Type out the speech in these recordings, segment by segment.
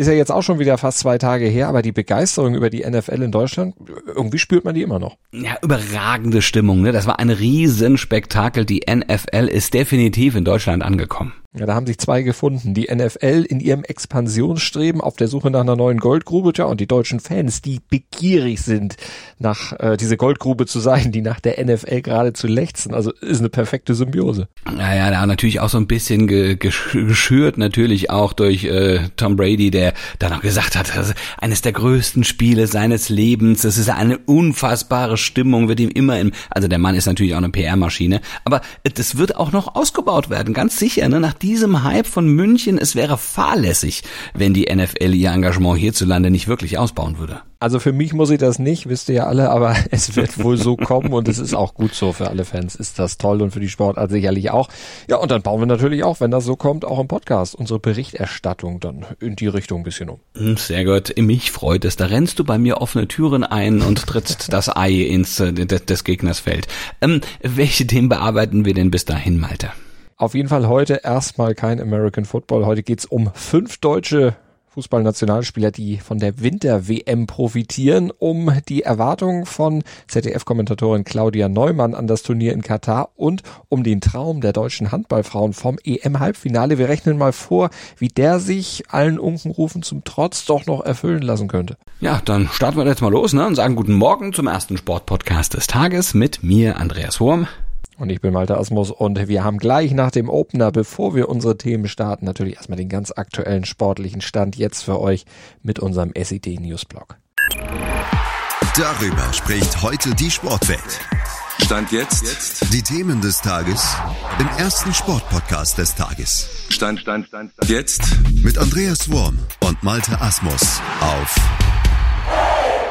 Ist ja jetzt auch schon wieder fast zwei Tage her, aber die Begeisterung über die NFL in Deutschland, irgendwie spürt man die immer noch. Ja, überragende Stimmung, ne? Das war ein Riesenspektakel. Die NFL ist definitiv in Deutschland angekommen. Ja, da haben sich zwei gefunden. Die NFL in ihrem Expansionsstreben auf der Suche nach einer neuen Goldgrube, tja, und die deutschen Fans, die begierig sind, nach äh, diese Goldgrube zu sein, die nach der NFL gerade zu lechzen. Also ist eine perfekte Symbiose. Naja, da natürlich auch so ein bisschen ge geschürt, natürlich auch durch äh, Tom Brady, der dann auch gesagt hat, das ist eines der größten Spiele seines Lebens. Das ist eine unfassbare Stimmung, wird ihm immer im, also der Mann ist natürlich auch eine PR-Maschine, aber das wird auch noch ausgebaut werden, ganz sicher, ne? Nach diesem Hype von München, es wäre fahrlässig, wenn die NFL ihr Engagement hierzulande nicht wirklich ausbauen würde. Also für mich muss ich das nicht, wisst ihr ja alle, aber es wird wohl so kommen und es ist auch gut so für alle Fans. Ist das toll und für die Sportart sicherlich auch. Ja, und dann bauen wir natürlich auch, wenn das so kommt, auch im Podcast unsere Berichterstattung dann in die Richtung ein bisschen um. Hm, sehr gut. Mich freut es. Da rennst du bei mir offene Türen ein und trittst das Ei ins äh, des Gegners Feld. Ähm, welche Themen bearbeiten wir denn bis dahin, Malte? Auf jeden Fall heute erstmal kein American Football. Heute geht's um fünf deutsche Fußballnationalspieler, die von der Winter-WM profitieren, um die Erwartungen von ZDF-Kommentatorin Claudia Neumann an das Turnier in Katar und um den Traum der deutschen Handballfrauen vom EM-Halbfinale. Wir rechnen mal vor, wie der sich allen Unkenrufen zum Trotz doch noch erfüllen lassen könnte. Ja, dann starten wir jetzt mal los ne, und sagen guten Morgen zum ersten Sportpodcast des Tages mit mir, Andreas Wurm. Und ich bin Malte Asmus und wir haben gleich nach dem Opener, bevor wir unsere Themen starten, natürlich erstmal den ganz aktuellen sportlichen Stand jetzt für euch mit unserem SED Newsblog. Darüber spricht heute die Sportwelt. Stand jetzt. jetzt. Die Themen des Tages im ersten Sportpodcast des Tages. Stand, Stand, Stand, Stand. Jetzt. Mit Andreas Worm und Malte Asmus auf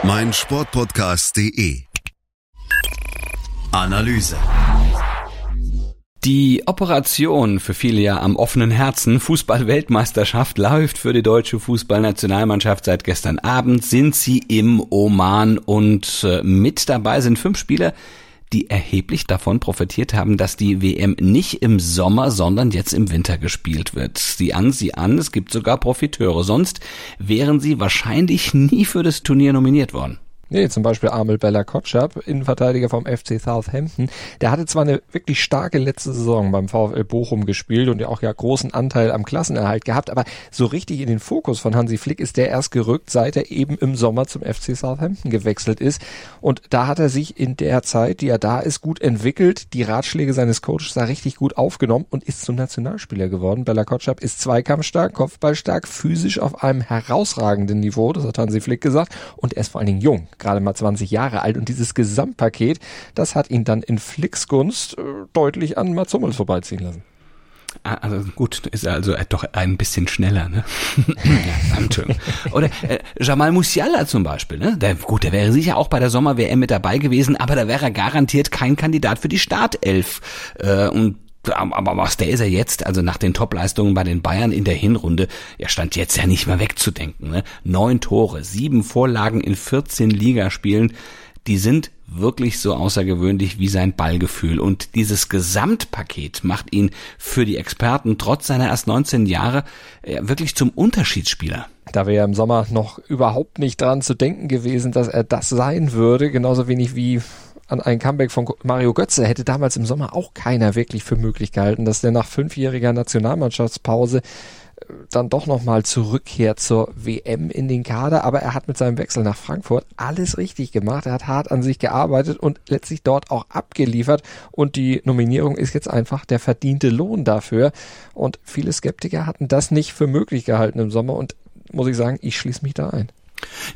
meinsportpodcast.de. Analyse. Die Operation für viele ja am offenen Herzen Fußball-Weltmeisterschaft läuft für die deutsche Fußballnationalmannschaft seit gestern Abend. Sind sie im Oman und äh, mit dabei sind fünf Spieler, die erheblich davon profitiert haben, dass die WM nicht im Sommer, sondern jetzt im Winter gespielt wird. Sie an, sie an, es gibt sogar Profiteure. Sonst wären sie wahrscheinlich nie für das Turnier nominiert worden. Nee, zum Beispiel Amel Bella Kotschap, Innenverteidiger vom FC Southampton. Der hatte zwar eine wirklich starke letzte Saison beim VfL Bochum gespielt und ja auch ja großen Anteil am Klassenerhalt gehabt, aber so richtig in den Fokus von Hansi Flick ist der erst gerückt, seit er eben im Sommer zum FC Southampton gewechselt ist. Und da hat er sich in der Zeit, die er da ist, gut entwickelt, die Ratschläge seines Coaches da richtig gut aufgenommen und ist zum Nationalspieler geworden. Bella Kotschap ist zweikampfstark, kopfballstark, physisch auf einem herausragenden Niveau, das hat Hansi Flick gesagt, und er ist vor allen Dingen jung gerade mal 20 Jahre alt und dieses Gesamtpaket, das hat ihn dann in Flicks Gunst äh, deutlich an Mats Hummels vorbeiziehen lassen. Ah, also gut, ist er also doch ein bisschen schneller, ne? Oder äh, Jamal Musiala zum Beispiel, ne? Der, gut, der wäre sicher auch bei der Sommer-WM mit dabei gewesen, aber da wäre er garantiert kein Kandidat für die Startelf. Äh, und aber was der ist er jetzt, also nach den Topleistungen bei den Bayern in der Hinrunde, er stand jetzt ja nicht mehr wegzudenken. Ne? Neun Tore, sieben Vorlagen in 14 Ligaspielen, die sind wirklich so außergewöhnlich wie sein Ballgefühl. Und dieses Gesamtpaket macht ihn für die Experten trotz seiner erst 19 Jahre wirklich zum Unterschiedsspieler. Da wäre ja im Sommer noch überhaupt nicht dran zu denken gewesen, dass er das sein würde, genauso wenig wie an ein Comeback von Mario Götze hätte damals im Sommer auch keiner wirklich für möglich gehalten, dass der nach fünfjähriger Nationalmannschaftspause äh, dann doch nochmal zurückkehrt zur WM in den Kader, aber er hat mit seinem Wechsel nach Frankfurt alles richtig gemacht. Er hat hart an sich gearbeitet und letztlich dort auch abgeliefert und die Nominierung ist jetzt einfach der verdiente Lohn dafür und viele Skeptiker hatten das nicht für möglich gehalten im Sommer und muss ich sagen, ich schließe mich da ein.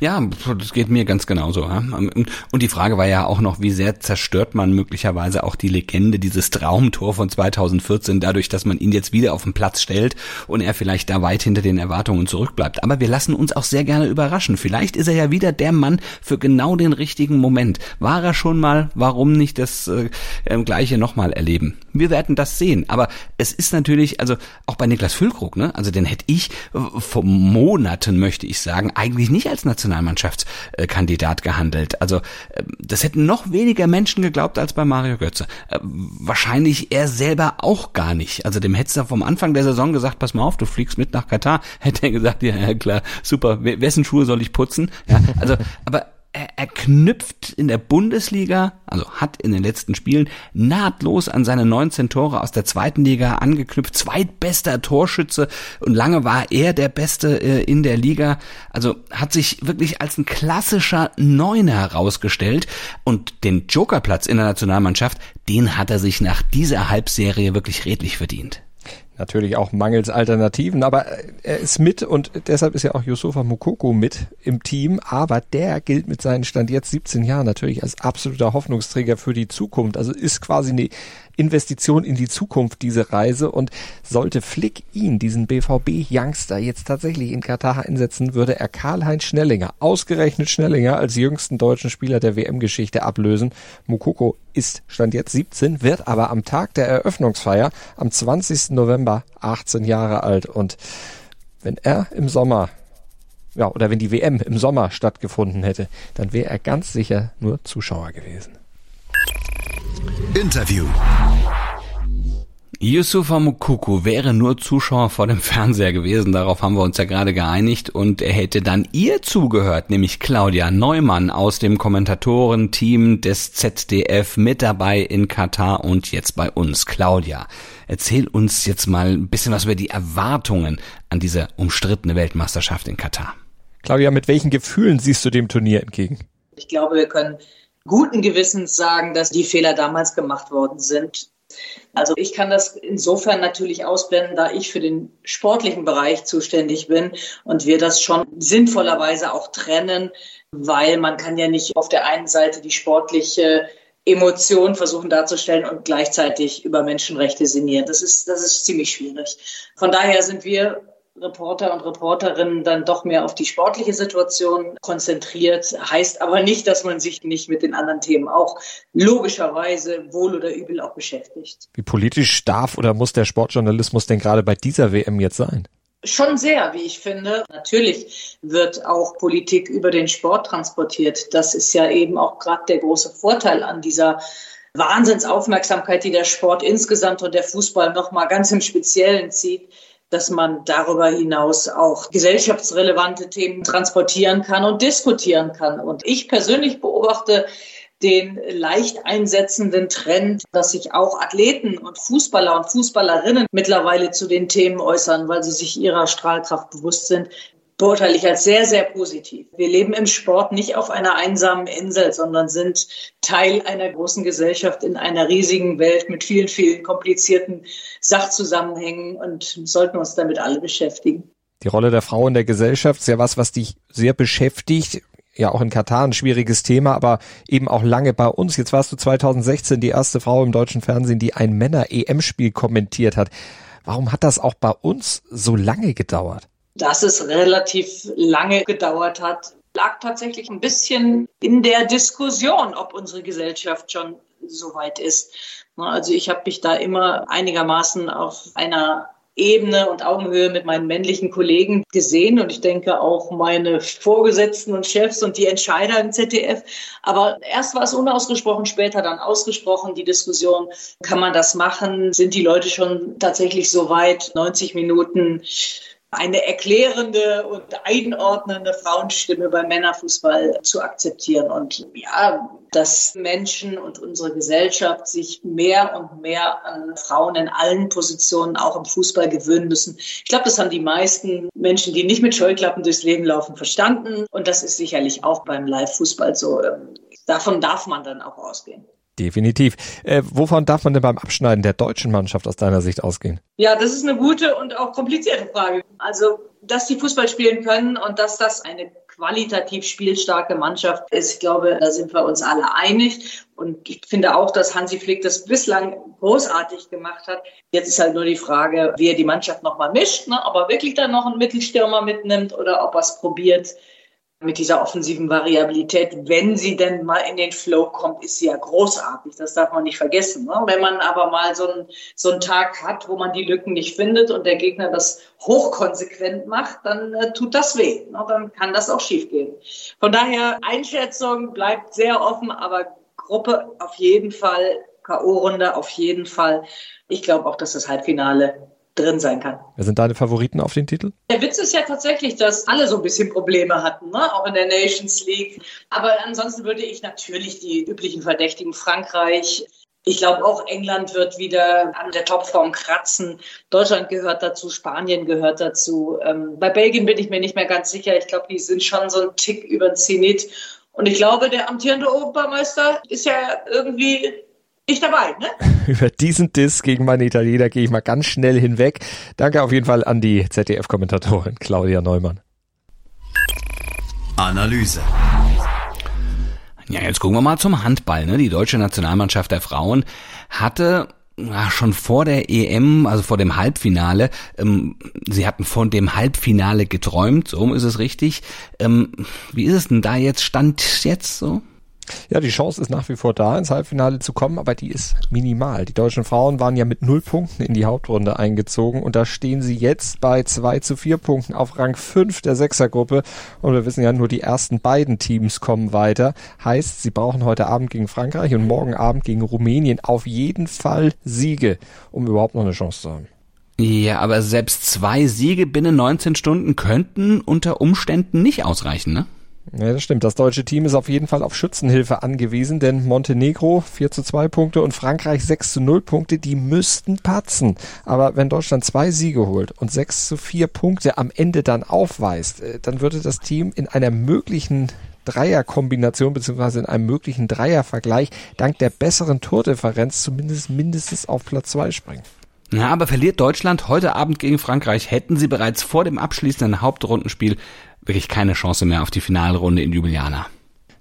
Ja, das geht mir ganz genauso. Und die Frage war ja auch noch, wie sehr zerstört man möglicherweise auch die Legende, dieses Traumtor von 2014, dadurch, dass man ihn jetzt wieder auf den Platz stellt und er vielleicht da weit hinter den Erwartungen zurückbleibt. Aber wir lassen uns auch sehr gerne überraschen. Vielleicht ist er ja wieder der Mann für genau den richtigen Moment. War er schon mal, warum nicht das äh, ähm, gleiche nochmal erleben? Wir werden das sehen. Aber es ist natürlich, also auch bei Niklas Füllkrug, ne? Also den hätte ich vor Monaten, möchte ich sagen, eigentlich nicht als Nationalmannschaftskandidat gehandelt. Also äh, das hätten noch weniger Menschen geglaubt als bei Mario Götze. Äh, wahrscheinlich er selber auch gar nicht. Also dem hättest du vom Anfang der Saison gesagt, pass mal auf, du fliegst mit nach Katar. Hätte er gesagt, ja, ja klar, super, wessen Schuhe soll ich putzen? Ja, also, aber er, er knüpft in der Bundesliga, also hat in den letzten Spielen nahtlos an seine 19 Tore aus der zweiten Liga angeknüpft, zweitbester Torschütze und lange war er der Beste äh, in der Liga. Also hat sich wirklich als ein klassischer Neuner herausgestellt und den Jokerplatz in der Nationalmannschaft, den hat er sich nach dieser Halbserie wirklich redlich verdient natürlich auch mangels Alternativen, aber er ist mit und deshalb ist ja auch Yusufa Mukoko mit im Team, aber der gilt mit seinen Stand jetzt 17 Jahren natürlich als absoluter Hoffnungsträger für die Zukunft. Also ist quasi eine Investition in die Zukunft, diese Reise. Und sollte Flick ihn, diesen BVB-Youngster, jetzt tatsächlich in Katar einsetzen, würde er Karl-Heinz Schnellinger, ausgerechnet Schnellinger, als jüngsten deutschen Spieler der WM-Geschichte ablösen. Mukoko ist Stand jetzt 17, wird aber am Tag der Eröffnungsfeier am 20. November 18 Jahre alt. Und wenn er im Sommer ja, oder wenn die WM im Sommer stattgefunden hätte, dann wäre er ganz sicher nur Zuschauer gewesen. Interview. Yusufa Mukuku wäre nur Zuschauer vor dem Fernseher gewesen, darauf haben wir uns ja gerade geeinigt und er hätte dann ihr zugehört, nämlich Claudia Neumann aus dem Kommentatorenteam des ZDF mit dabei in Katar und jetzt bei uns. Claudia, erzähl uns jetzt mal ein bisschen was über die Erwartungen an diese umstrittene Weltmeisterschaft in Katar. Claudia, mit welchen Gefühlen siehst du dem Turnier entgegen? Ich glaube, wir können guten Gewissens sagen, dass die Fehler damals gemacht worden sind. Also ich kann das insofern natürlich ausblenden, da ich für den sportlichen Bereich zuständig bin und wir das schon sinnvollerweise auch trennen, weil man kann ja nicht auf der einen Seite die sportliche Emotion versuchen darzustellen und gleichzeitig über Menschenrechte sinnieren. Das ist, das ist ziemlich schwierig. Von daher sind wir Reporter und Reporterinnen dann doch mehr auf die sportliche Situation konzentriert. Heißt aber nicht, dass man sich nicht mit den anderen Themen auch logischerweise wohl oder übel auch beschäftigt. Wie politisch darf oder muss der Sportjournalismus denn gerade bei dieser WM jetzt sein? Schon sehr, wie ich finde. Natürlich wird auch Politik über den Sport transportiert. Das ist ja eben auch gerade der große Vorteil an dieser Wahnsinnsaufmerksamkeit, die der Sport insgesamt und der Fußball nochmal ganz im Speziellen zieht dass man darüber hinaus auch gesellschaftsrelevante Themen transportieren kann und diskutieren kann. Und ich persönlich beobachte den leicht einsetzenden Trend, dass sich auch Athleten und Fußballer und Fußballerinnen mittlerweile zu den Themen äußern, weil sie sich ihrer Strahlkraft bewusst sind beurteile ich als sehr, sehr positiv. Wir leben im Sport nicht auf einer einsamen Insel, sondern sind Teil einer großen Gesellschaft in einer riesigen Welt mit vielen, vielen komplizierten Sachzusammenhängen und sollten uns damit alle beschäftigen. Die Rolle der Frau in der Gesellschaft ist ja was, was dich sehr beschäftigt. Ja, auch in Katar ein schwieriges Thema, aber eben auch lange bei uns. Jetzt warst du 2016 die erste Frau im deutschen Fernsehen, die ein Männer-EM-Spiel kommentiert hat. Warum hat das auch bei uns so lange gedauert? Dass es relativ lange gedauert hat, lag tatsächlich ein bisschen in der Diskussion, ob unsere Gesellschaft schon so weit ist. Also ich habe mich da immer einigermaßen auf einer Ebene und Augenhöhe mit meinen männlichen Kollegen gesehen und ich denke auch meine Vorgesetzten und Chefs und die Entscheider im ZDF. Aber erst war es unausgesprochen, später dann ausgesprochen. Die Diskussion, kann man das machen? Sind die Leute schon tatsächlich so weit? 90 Minuten eine erklärende und einordnende Frauenstimme beim Männerfußball zu akzeptieren. Und ja, dass Menschen und unsere Gesellschaft sich mehr und mehr an Frauen in allen Positionen, auch im Fußball, gewöhnen müssen. Ich glaube, das haben die meisten Menschen, die nicht mit Scheuklappen durchs Leben laufen, verstanden. Und das ist sicherlich auch beim Live-Fußball so. Davon darf man dann auch ausgehen. Definitiv. Äh, wovon darf man denn beim Abschneiden der deutschen Mannschaft aus deiner Sicht ausgehen? Ja, das ist eine gute und auch komplizierte Frage. Also, dass die Fußball spielen können und dass das eine qualitativ spielstarke Mannschaft ist, ich glaube, da sind wir uns alle einig. Und ich finde auch, dass Hansi Flick das bislang großartig gemacht hat. Jetzt ist halt nur die Frage, wie er die Mannschaft nochmal mischt, ne? ob er wirklich dann noch einen Mittelstürmer mitnimmt oder ob er es probiert, mit dieser offensiven Variabilität, wenn sie denn mal in den Flow kommt, ist sie ja großartig. Das darf man nicht vergessen. Ne? Wenn man aber mal so, ein, so einen Tag hat, wo man die Lücken nicht findet und der Gegner das hochkonsequent macht, dann äh, tut das weh. Ne? Dann kann das auch schiefgehen. Von daher, Einschätzung bleibt sehr offen, aber Gruppe auf jeden Fall, K.O.-Runde auf jeden Fall. Ich glaube auch, dass das Halbfinale drin sein kann. Wer sind deine Favoriten auf den Titel? Der Witz ist ja tatsächlich, dass alle so ein bisschen Probleme hatten, ne? auch in der Nations League. Aber ansonsten würde ich natürlich die üblichen Verdächtigen Frankreich. Ich glaube auch England wird wieder an der Topform kratzen. Deutschland gehört dazu, Spanien gehört dazu. Ähm, bei Belgien bin ich mir nicht mehr ganz sicher. Ich glaube, die sind schon so ein Tick über den Zenit. Und ich glaube, der amtierende Obermeister ist ja irgendwie nicht dabei, ne? Über diesen Diss gegen meine Italiener gehe ich mal ganz schnell hinweg. Danke auf jeden Fall an die ZDF-Kommentatorin Claudia Neumann. Analyse. Ja, jetzt gucken wir mal zum Handball. Ne? Die deutsche Nationalmannschaft der Frauen hatte schon vor der EM, also vor dem Halbfinale, ähm, sie hatten von dem Halbfinale geträumt, so ist es richtig. Ähm, wie ist es denn da jetzt, stand jetzt so? Ja, die Chance ist nach wie vor da, ins Halbfinale zu kommen, aber die ist minimal. Die deutschen Frauen waren ja mit null Punkten in die Hauptrunde eingezogen und da stehen sie jetzt bei zwei zu vier Punkten auf Rang fünf der Sechsergruppe und wir wissen ja, nur die ersten beiden Teams kommen weiter. Heißt, sie brauchen heute Abend gegen Frankreich und morgen Abend gegen Rumänien auf jeden Fall Siege, um überhaupt noch eine Chance zu haben. Ja, aber selbst zwei Siege binnen 19 Stunden könnten unter Umständen nicht ausreichen, ne? Ja, das stimmt. Das deutsche Team ist auf jeden Fall auf Schützenhilfe angewiesen, denn Montenegro 4 zu 2 Punkte und Frankreich 6 zu 0 Punkte, die müssten patzen. Aber wenn Deutschland zwei Siege holt und 6 zu 4 Punkte am Ende dann aufweist, äh, dann würde das Team in einer möglichen Dreierkombination beziehungsweise in einem möglichen Dreiervergleich dank der besseren Tordifferenz zumindest mindestens auf Platz 2 springen. Ja, aber verliert Deutschland heute Abend gegen Frankreich, hätten sie bereits vor dem abschließenden Hauptrundenspiel wirklich keine Chance mehr auf die Finalrunde in Ljubljana.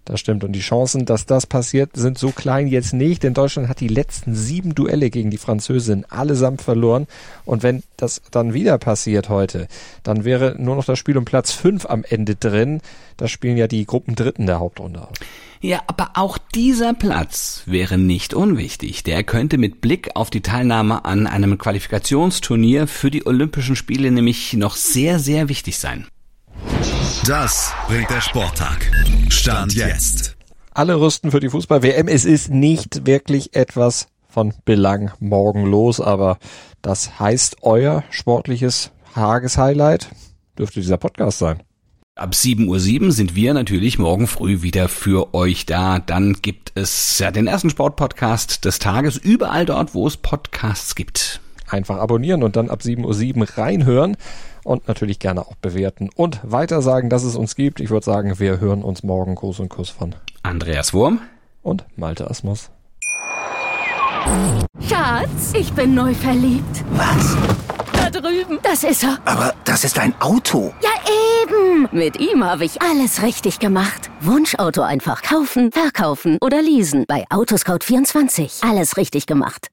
Das stimmt. Und die Chancen, dass das passiert, sind so klein jetzt nicht, denn Deutschland hat die letzten sieben Duelle gegen die Französin allesamt verloren. Und wenn das dann wieder passiert heute, dann wäre nur noch das Spiel um Platz fünf am Ende drin. Das spielen ja die Gruppendritten der Hauptrunde. Ja, aber auch dieser Platz wäre nicht unwichtig. Der könnte mit Blick auf die Teilnahme an einem Qualifikationsturnier für die Olympischen Spiele nämlich noch sehr, sehr wichtig sein. Das bringt der Sporttag. Stand jetzt. Alle rüsten für die Fußball-WM. Es ist nicht wirklich etwas von Belang morgen los, aber das heißt, euer sportliches Tageshighlight dürfte dieser Podcast sein. Ab 7.07 Uhr sind wir natürlich morgen früh wieder für euch da. Dann gibt es ja den ersten Sportpodcast des Tages überall dort, wo es Podcasts gibt. Einfach abonnieren und dann ab 7.07 Uhr reinhören und natürlich gerne auch bewerten und weiter sagen, dass es uns gibt. Ich würde sagen, wir hören uns morgen. Gruß und Kuss von Andreas Wurm und Malte Asmus. Schatz, ich bin neu verliebt. Was? Da drüben. Das ist er. Aber das ist ein Auto. Ja, eben. Mit ihm habe ich alles richtig gemacht. Wunschauto einfach kaufen, verkaufen oder leasen. Bei Autoscout24. Alles richtig gemacht.